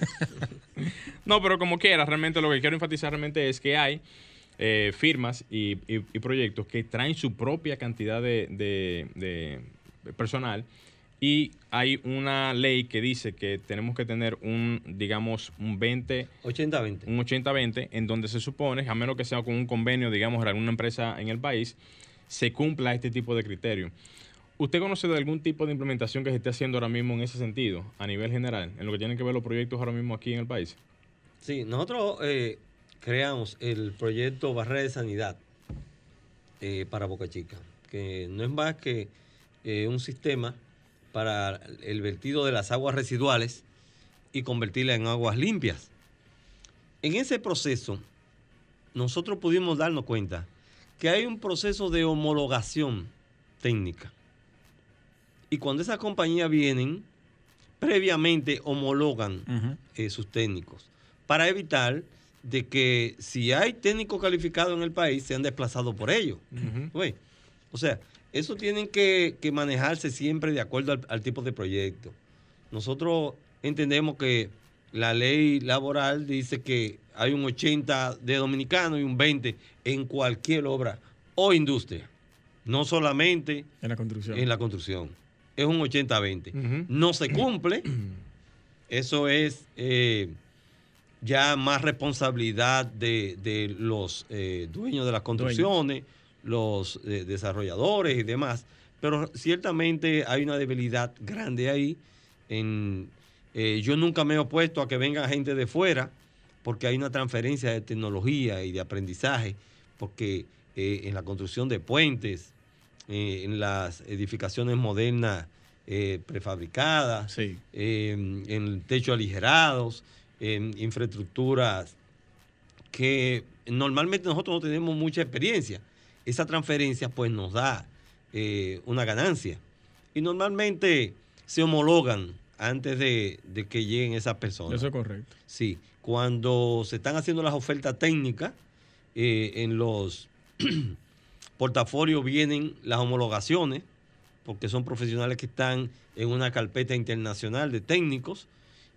[laughs] no, pero como quiera, realmente lo que quiero enfatizar realmente es que hay eh, firmas y, proyectos que traen su propia cantidad de, de personal y hay una ley que dice que tenemos que tener un, digamos, un 20... 80-20. Un 80-20, en donde se supone, a menos que sea con un convenio, digamos, de alguna empresa en el país, se cumpla este tipo de criterio. ¿Usted conoce de algún tipo de implementación que se esté haciendo ahora mismo en ese sentido, a nivel general, en lo que tienen que ver los proyectos ahora mismo aquí en el país? Sí, nosotros eh, creamos el proyecto Barrera de Sanidad eh, para Boca Chica, que no es más que eh, un sistema para el vertido de las aguas residuales y convertirlas en aguas limpias. En ese proceso, nosotros pudimos darnos cuenta que hay un proceso de homologación técnica. Y cuando esas compañías vienen, previamente homologan eh, sus técnicos para evitar de que si hay técnicos calificados en el país, sean desplazados por ellos. O sea, eso tienen que, manejarse siempre de acuerdo al, tipo de proyecto. Nosotros entendemos que la ley laboral dice que hay un 80 de dominicanos y un 20 en cualquier obra o industria. No solamente en la construcción. En la construcción. Es un 80-20. No se cumple. [clears throat] Eso es eh, ya más responsabilidad de, los eh, dueños de las construcciones, los eh, desarrolladores y demás. Pero ciertamente hay una debilidad grande ahí. En, yo nunca me he opuesto a que venga gente de fuera, porque hay una transferencia de tecnología y de aprendizaje, porque en la construcción de puentes, en las edificaciones modernas prefabricadas, en techos aligerados, en infraestructuras que normalmente nosotros no tenemos mucha experiencia. Esa transferencia pues nos da eh, una ganancia. Y normalmente se homologan antes de, que lleguen esas personas. Eso es correcto. Sí, cuando se están haciendo las ofertas técnicas, eh, en los [clears throat] portafolios vienen las homologaciones, porque son profesionales que están en una carpeta internacional de técnicos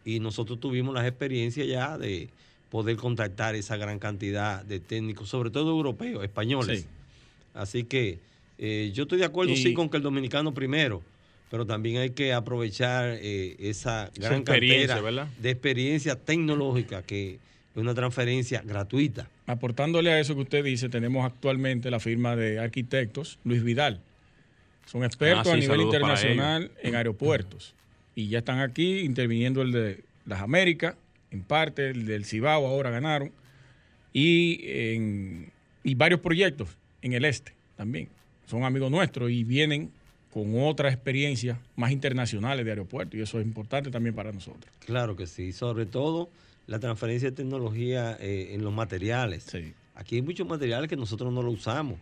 y nosotros tuvimos las experiencias ya de poder contactar esa gran cantidad de técnicos, sobre todo europeos, españoles. Así que eh, yo estoy de acuerdo, sí, con que el dominicano primero, pero también hay que aprovechar eh, esa gran cantidad de experiencia tecnológica que es una transferencia gratuita. Aportándole a eso que usted dice, tenemos actualmente la firma de arquitectos Luis Vidal. Son expertos ah, a nivel internacional en aeropuertos y ya están aquí interviniendo el de las Américas, en parte, el del Cibao ahora ganaron, y, en, y varios proyectos en el este también. Son amigos nuestros y vienen con otras experiencias más internacionales de aeropuertos y eso es importante también para nosotros. Claro que sí, sobre todo la transferencia de tecnología eh, en los materiales. Aquí hay muchos materiales que nosotros no lo usamos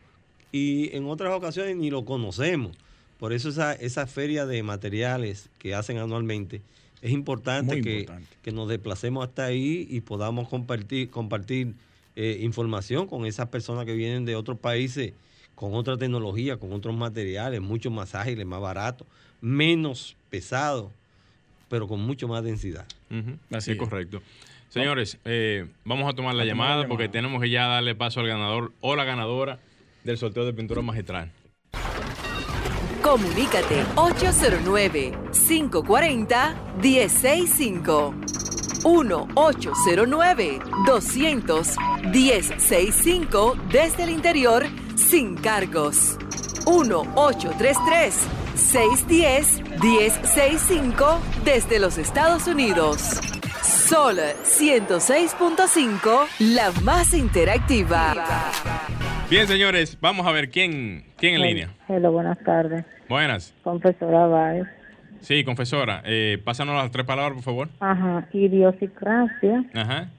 y en otras ocasiones ni lo conocemos. Por eso esa, esa feria de materiales que hacen anualmente es importante, que, que, nos desplacemos hasta ahí y podamos compartir, compartir eh, información con esas personas que vienen de otros países con otra tecnología, con otros materiales, mucho más ágiles, más baratos, menos pesados, pero con mucho más densidad. Así es correcto. Señores, eh, vamos a tomar la, llamada porque tenemos que ya darle paso al ganador o la ganadora del sorteo de pintura magistral. Comunícate 809-540-1065. 1-809-200-1065 desde el interior sin cargos. 1-833-610-1065 desde los Estados Unidos. Sol 106.5, la más interactiva. Bien, señores, vamos a ver quién, quién en línea. Hola, buenas tardes. Buenas. Confesora Báez. Sí, confesora. Eh, pásanos las tres palabras, por favor. Ajá. Idiosincrasia. Ajá.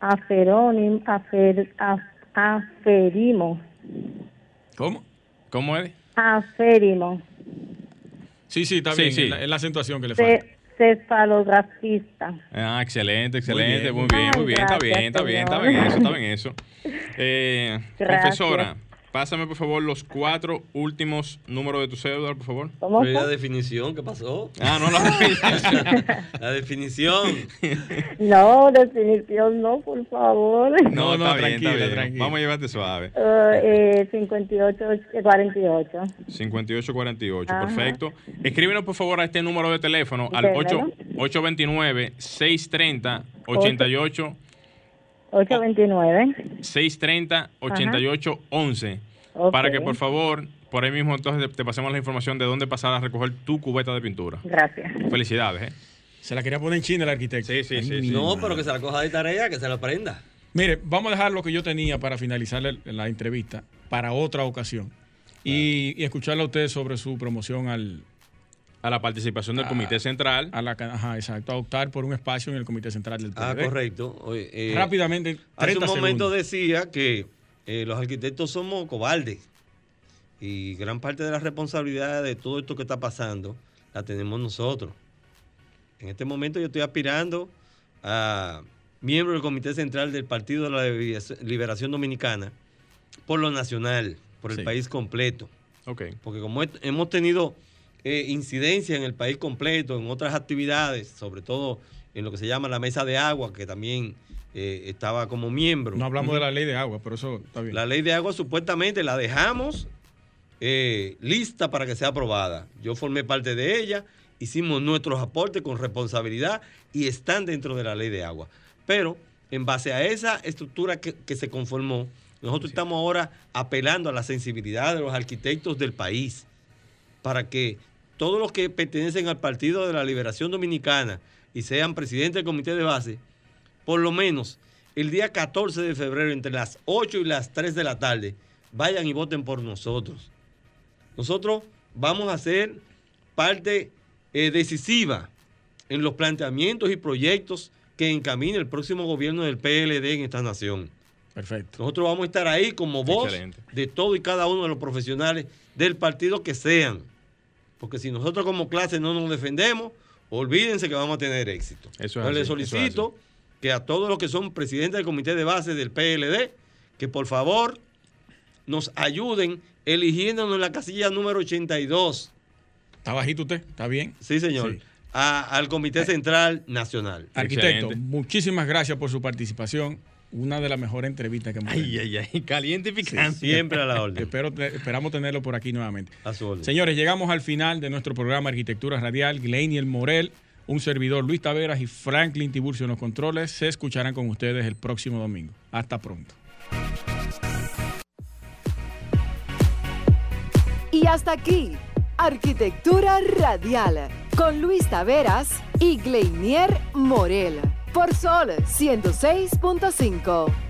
Aferónim, afer, aferimo. ¿Cómo? ¿Cómo es? Aferimo. Sí, sí, está bien. Es, la, acentuación que le falta. Cefalografista. Ah, excelente, excelente. Muy bien, muy bien. está bien, está bien, está bien eso, está bien eso. Eh, confesora. Pásame, por favor, los cuatro últimos números de tu cédula, por favor. ¿Cómo la definición? ¿Qué pasó? Ah, no, [laughs] la definición. la [laughs] definición. No, definición no, por favor. No, no, tranquila, tranquila. Vamos a llevarte suave. Uh, eh, 58, 48. 58, 48, perfecto. Escríbenos, por favor, a este número de teléfono, al 829 630 88 829. 630 8811. Para que por favor, por ahí mismo entonces te pasemos la información de dónde pasar a recoger tu cubeta de pintura. Gracias. Felicidades. ¿eh? Se la quería poner en China el arquitecto. Sí, sí, sí. No, pero que se la coja de tarea, que se la aprenda. Mire, vamos a dejar lo que yo tenía para finalizar la entrevista para otra ocasión. Y, y, escucharle a usted sobre su promoción al, a la participación del Comité Central. A la, ajá, exacto, a optar por un espacio en el Comité Central del PLD. Ah, correcto. eh, Rápidamente, 30 Hace un momento segundos. decía que eh, los arquitectos somos cobardes y gran parte de la responsabilidad de todo esto que está pasando la tenemos nosotros. En este momento yo estoy aspirando a miembro del Comité Central del Partido de la Liberación Dominicana por lo nacional, por el Sí. país completo. Ok. Porque como he- hemos tenido eh, incidencia en el país completo, en otras actividades, sobre todo en lo que se llama la mesa de agua, que también eh, estaba como miembro. No hablamos de la ley de agua, pero eso está bien. La ley de agua supuestamente la dejamos eh, lista para que sea aprobada. Yo formé parte de ella, hicimos nuestros aportes con responsabilidad y están dentro de la ley de agua. Pero en base a esa estructura que, que se conformó, nosotros estamos ahora apelando a la sensibilidad de los arquitectos del país para que todos los que pertenecen al Partido de la Liberación Dominicana y sean presidentes del comité de base, por lo menos el día 14 de febrero, entre las 8 y las 3 de la tarde, vayan y voten por nosotros. Nosotros vamos a ser parte eh, decisiva en los planteamientos y proyectos que encamine el próximo gobierno del PLD en esta nación. Perfecto. Nosotros vamos a estar ahí como voz Excelente. de todo y cada uno de los profesionales del partido que sean. Porque si nosotros como clase no nos defendemos, olvídense que vamos a tener éxito. Eso es Entonces, así, eso es solicito que a todos los que son presidentes del comité de base del PLD, que por favor nos ayuden eligiéndonos en la casilla número 82. ¿Está bajito usted? ¿Está bien? Sí, señor. Sí. a- al Comité Central Nacional. Arquitecto, Excelente. muchísimas gracias por su participación. Una de las mejores entrevistas que hemos Ay, tenido. ay, ay. [laughs] Caliente y picante. Siempre a la [laughs] orden. Espero, te- esperamos tenerlo por aquí nuevamente. A su orden. Señores, llegamos al final de nuestro programa Arquitectura Radial. Gleiniel Morel, un servidor Luis Taveras y Franklin Tiburcio en los controles se escucharán con ustedes el próximo domingo. Hasta pronto. Y hasta aquí, Arquitectura Radial, con Luis Taveras y Gleinier Morel, por Sol 106.5.